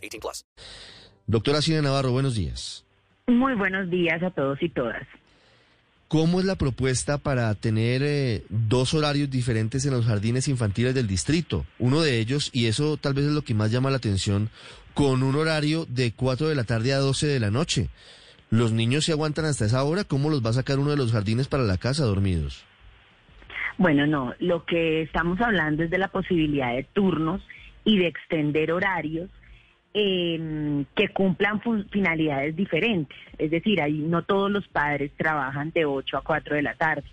18 plus. Doctora Cine Navarro, buenos días. Muy buenos días a todos y todas. ¿Cómo es la propuesta para tener eh, dos horarios diferentes en los jardines infantiles del distrito? Uno de ellos, y eso tal vez es lo que más llama la atención, con un horario de 4 de la tarde a 12 de la noche. ¿Los niños se aguantan hasta esa hora? ¿Cómo los va a sacar uno de los jardines para la casa dormidos? Bueno, no, lo que estamos hablando es de la posibilidad de turnos y de extender horarios eh, que cumplan finalidades diferentes. Es decir, ahí no todos los padres trabajan de 8 a 4 de la tarde.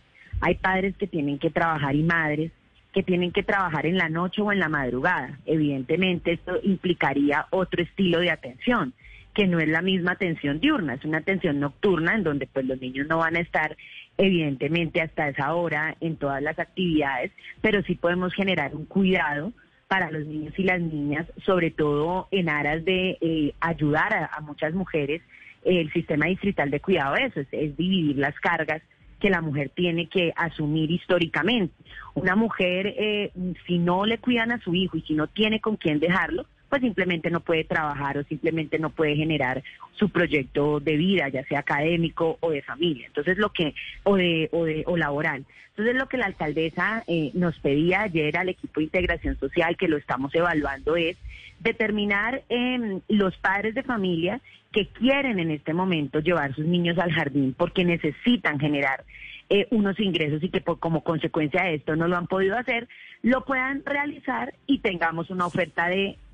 Hay padres que tienen que trabajar y madres que tienen que trabajar en la noche o en la madrugada. Evidentemente esto implicaría otro estilo de atención que no es la misma atención diurna, es una atención nocturna en donde pues los niños no van a estar evidentemente hasta esa hora en todas las actividades, pero sí podemos generar un cuidado para los niños y las niñas, sobre todo en aras de eh, ayudar a, muchas mujeres. El sistema distrital de cuidado eso es, es dividir las cargas que la mujer tiene que asumir históricamente. Una mujer, eh, si no le cuidan a su hijo y si no tiene con quién dejarlo, pues simplemente no puede trabajar o simplemente no puede generar su proyecto de vida, ya sea académico o de familia. Entonces lo que, o de, o de, o laboral. Entonces lo que la alcaldesa eh, nos pedía ayer al equipo de integración social, que lo estamos evaluando, es determinar eh, los padres de familia que quieren en este momento llevar sus niños al jardín porque necesitan generar eh, unos ingresos y que por, como consecuencia de esto no lo han podido hacer, lo puedan realizar y tengamos una oferta de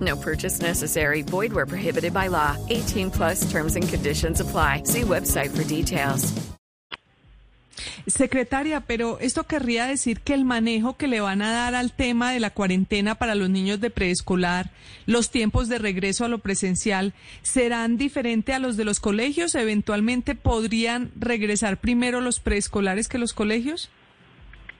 No purchase necessary. Void where prohibited by law. 18 plus terms and conditions apply. See website for details. Secretaria, pero esto querría decir que el manejo que le van a dar al tema de la cuarentena para los niños de preescolar, los tiempos de regreso a lo presencial, serán diferentes a los de los colegios. Eventualmente podrían regresar primero los preescolares que los colegios.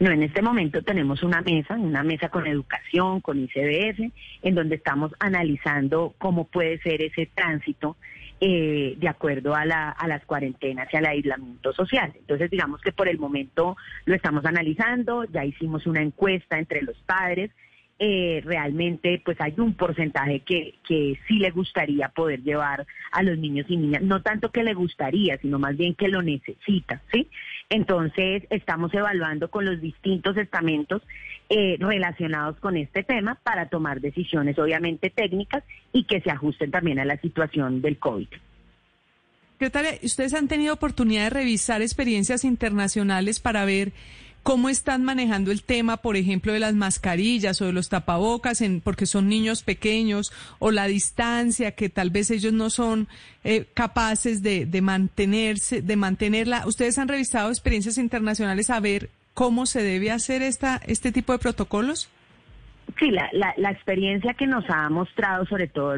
No, en este momento tenemos una mesa, una mesa con educación, con ICBF, en donde estamos analizando cómo puede ser ese tránsito eh, de acuerdo a, la, a las cuarentenas y al aislamiento social. Entonces, digamos que por el momento lo estamos analizando, ya hicimos una encuesta entre los padres, eh, realmente pues hay un porcentaje que, que sí le gustaría poder llevar a los niños y niñas, no tanto que le gustaría, sino más bien que lo necesita, ¿sí? Entonces estamos evaluando con los distintos estamentos eh, relacionados con este tema para tomar decisiones obviamente técnicas y que se ajusten también a la situación del COVID. Secretaria, ¿ustedes han tenido oportunidad de revisar experiencias internacionales para ver ¿Cómo están manejando el tema, por ejemplo, de las mascarillas o de los tapabocas, en, porque son niños pequeños, o la distancia, que tal vez ellos no son eh, capaces de, de, mantenerse, de mantenerla? ¿Ustedes han revisado experiencias internacionales a ver cómo se debe hacer esta, este tipo de protocolos? Sí, la, la, la, experiencia que nos ha mostrado, sobre todo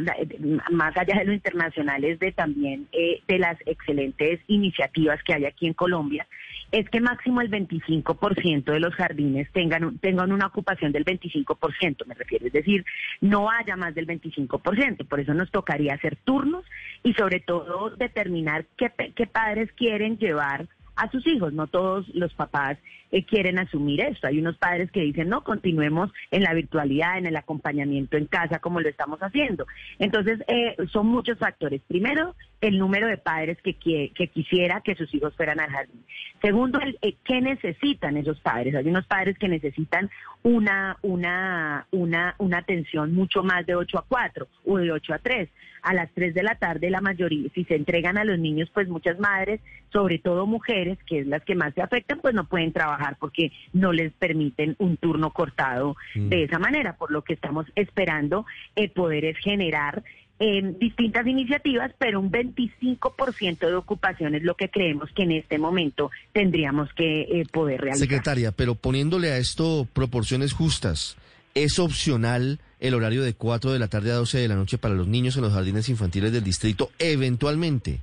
más allá de lo internacional, es de también eh, de las excelentes iniciativas que hay aquí en Colombia es que máximo el 25% de los jardines tengan, tengan una ocupación del 25%, me refiero, es decir, no haya más del 25%, por eso nos tocaría hacer turnos y sobre todo determinar qué, qué padres quieren llevar a sus hijos. No todos los papás eh, quieren asumir esto. Hay unos padres que dicen, no, continuemos en la virtualidad, en el acompañamiento en casa como lo estamos haciendo. Entonces, eh, son muchos factores. Primero, el número de padres que, que, quisiera que sus hijos fueran al jardín. Segundo, el, eh, qué necesitan esos padres. Hay unos padres que necesitan una, una, una, una atención mucho más de 8 a 4 o de 8 a 3. A las 3 de la tarde la mayoría, si se entregan a los niños, pues muchas madres, sobre todo mujeres, que es las que más se afectan, pues no pueden trabajar porque no les permiten un turno cortado mm. de esa manera, por lo que estamos esperando el poder es generar en distintas iniciativas, pero un 25% de ocupación es lo que creemos que en este momento tendríamos que eh, poder realizar. Secretaria, pero poniéndole a esto proporciones justas, ¿es opcional el horario de 4 de la tarde a 12 de la noche para los niños en los jardines infantiles del distrito eventualmente?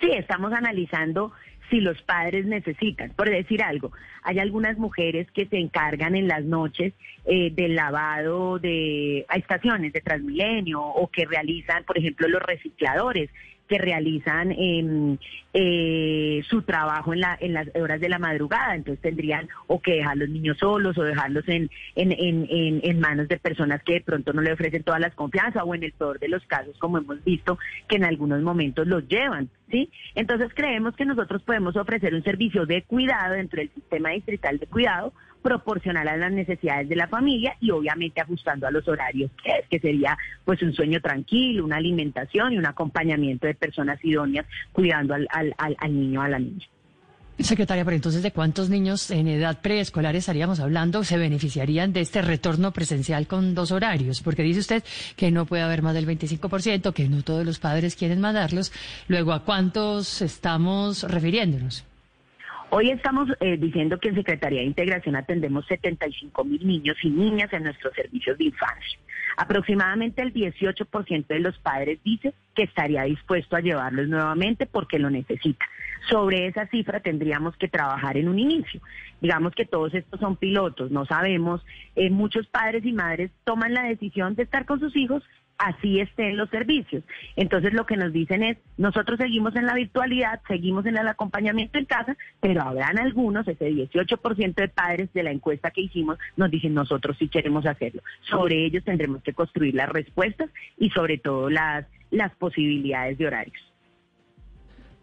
Sí, estamos analizando si los padres necesitan. Por decir algo, hay algunas mujeres que se encargan en las noches eh, del lavado de estaciones de Transmilenio o que realizan, por ejemplo, los recicladores que realizan em, eh, su trabajo en, la, en las horas de la madrugada. Entonces tendrían o que dejar los niños solos o dejarlos en, en, en, en, manos de personas que de pronto no le ofrecen todas las confianzas o en el peor de los casos, como hemos visto, que en algunos momentos los llevan. ¿sí? Entonces creemos que nosotros podemos ofrecer un servicio de cuidado dentro del sistema distrital de cuidado proporcional a las necesidades de la familia y obviamente ajustando a los horarios que es, que sería pues un sueño tranquilo, una alimentación y un acompañamiento de personas idóneas cuidando al, al, al, al niño a la niña. Secretaria, pero entonces, ¿de cuántos niños en edad preescolar estaríamos hablando se beneficiarían de este retorno presencial con dos horarios? Porque dice usted que no puede haber más del 25%, que no todos los padres quieren mandarlos. Luego, ¿a cuántos estamos refiriéndonos? Hoy estamos eh, diciendo que en Secretaría de Integración atendemos 75 mil niños y niñas en nuestros servicios de infancia. Aproximadamente el 18% de los padres dice que estaría dispuesto a llevarlos nuevamente porque lo necesita. Sobre esa cifra tendríamos que trabajar en un inicio. Digamos que todos estos son pilotos, no sabemos. Eh, muchos padres y madres toman la decisión de estar con sus hijos así estén los servicios. Entonces lo que nos dicen es, nosotros seguimos en la virtualidad, seguimos en el acompañamiento en casa, pero habrán algunos, ese 18% de padres de la encuesta que hicimos, nos dicen, nosotros sí queremos hacerlo. Sobre ellos tendremos que construir las respuestas y sobre todo las, las posibilidades de horarios.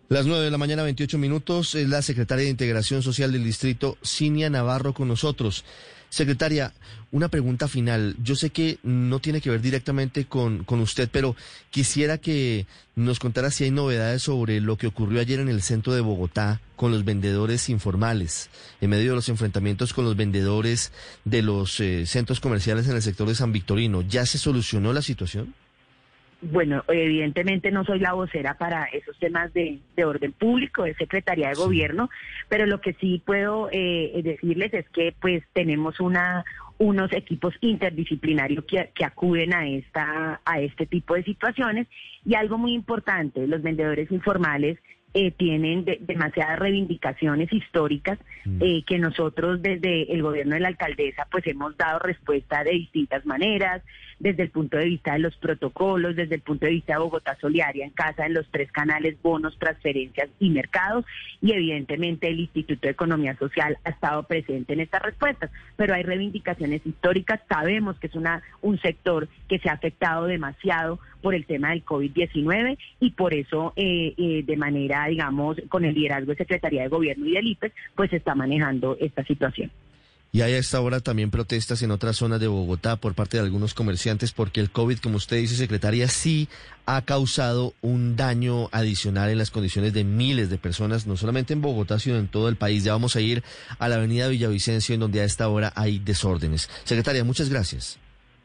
Las 9 de la mañana, 28 minutos, es la secretaria de Integración Social del Distrito, Cinia Navarro, con nosotros. Secretaria, una pregunta final. Yo sé que no tiene que ver directamente con, con, usted, pero quisiera que nos contara si hay novedades sobre lo que ocurrió ayer en el centro de Bogotá con los vendedores informales, en medio de los enfrentamientos con los vendedores de los eh, centros comerciales en el sector de San Victorino. ¿Ya se solucionó la situación? Bueno, evidentemente no soy la vocera para esos temas de, orden público, de Secretaría de Gobierno, pero lo que sí puedo eh, decirles es que pues tenemos una unos equipos interdisciplinarios que, que, acuden a esta a este tipo de situaciones. Y algo muy importante, los vendedores informales eh, tienen demasiadas reivindicaciones históricas mm. eh, que nosotros desde el gobierno de la alcaldesa pues hemos dado respuesta de distintas maneras, desde el punto de vista de los protocolos, desde el punto de vista de Bogotá Solidaria en casa, en los tres canales, bonos, transferencias y mercados, y evidentemente el Instituto de Economía Social ha estado presente en estas respuestas, pero hay reivindicaciones históricas, sabemos que es una un sector que se ha afectado demasiado por el tema del COVID-19 y por eso eh, eh, de manera, digamos, con el liderazgo de Secretaría de Gobierno y del IPES, pues está manejando esta situación. Y hay a esta hora también protestas en otras zonas de Bogotá por parte de algunos comerciantes porque el COVID, como usted dice, secretaria, sí ha causado un daño adicional en las condiciones de miles de personas, no solamente en Bogotá, sino en todo el país. Ya vamos a ir a la avenida Villavicencio, en donde a esta hora hay desórdenes. Secretaria, muchas gracias.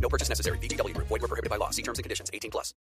No purchase necessary. BGW. Void were prohibited by law. See terms and conditions. 18 plus.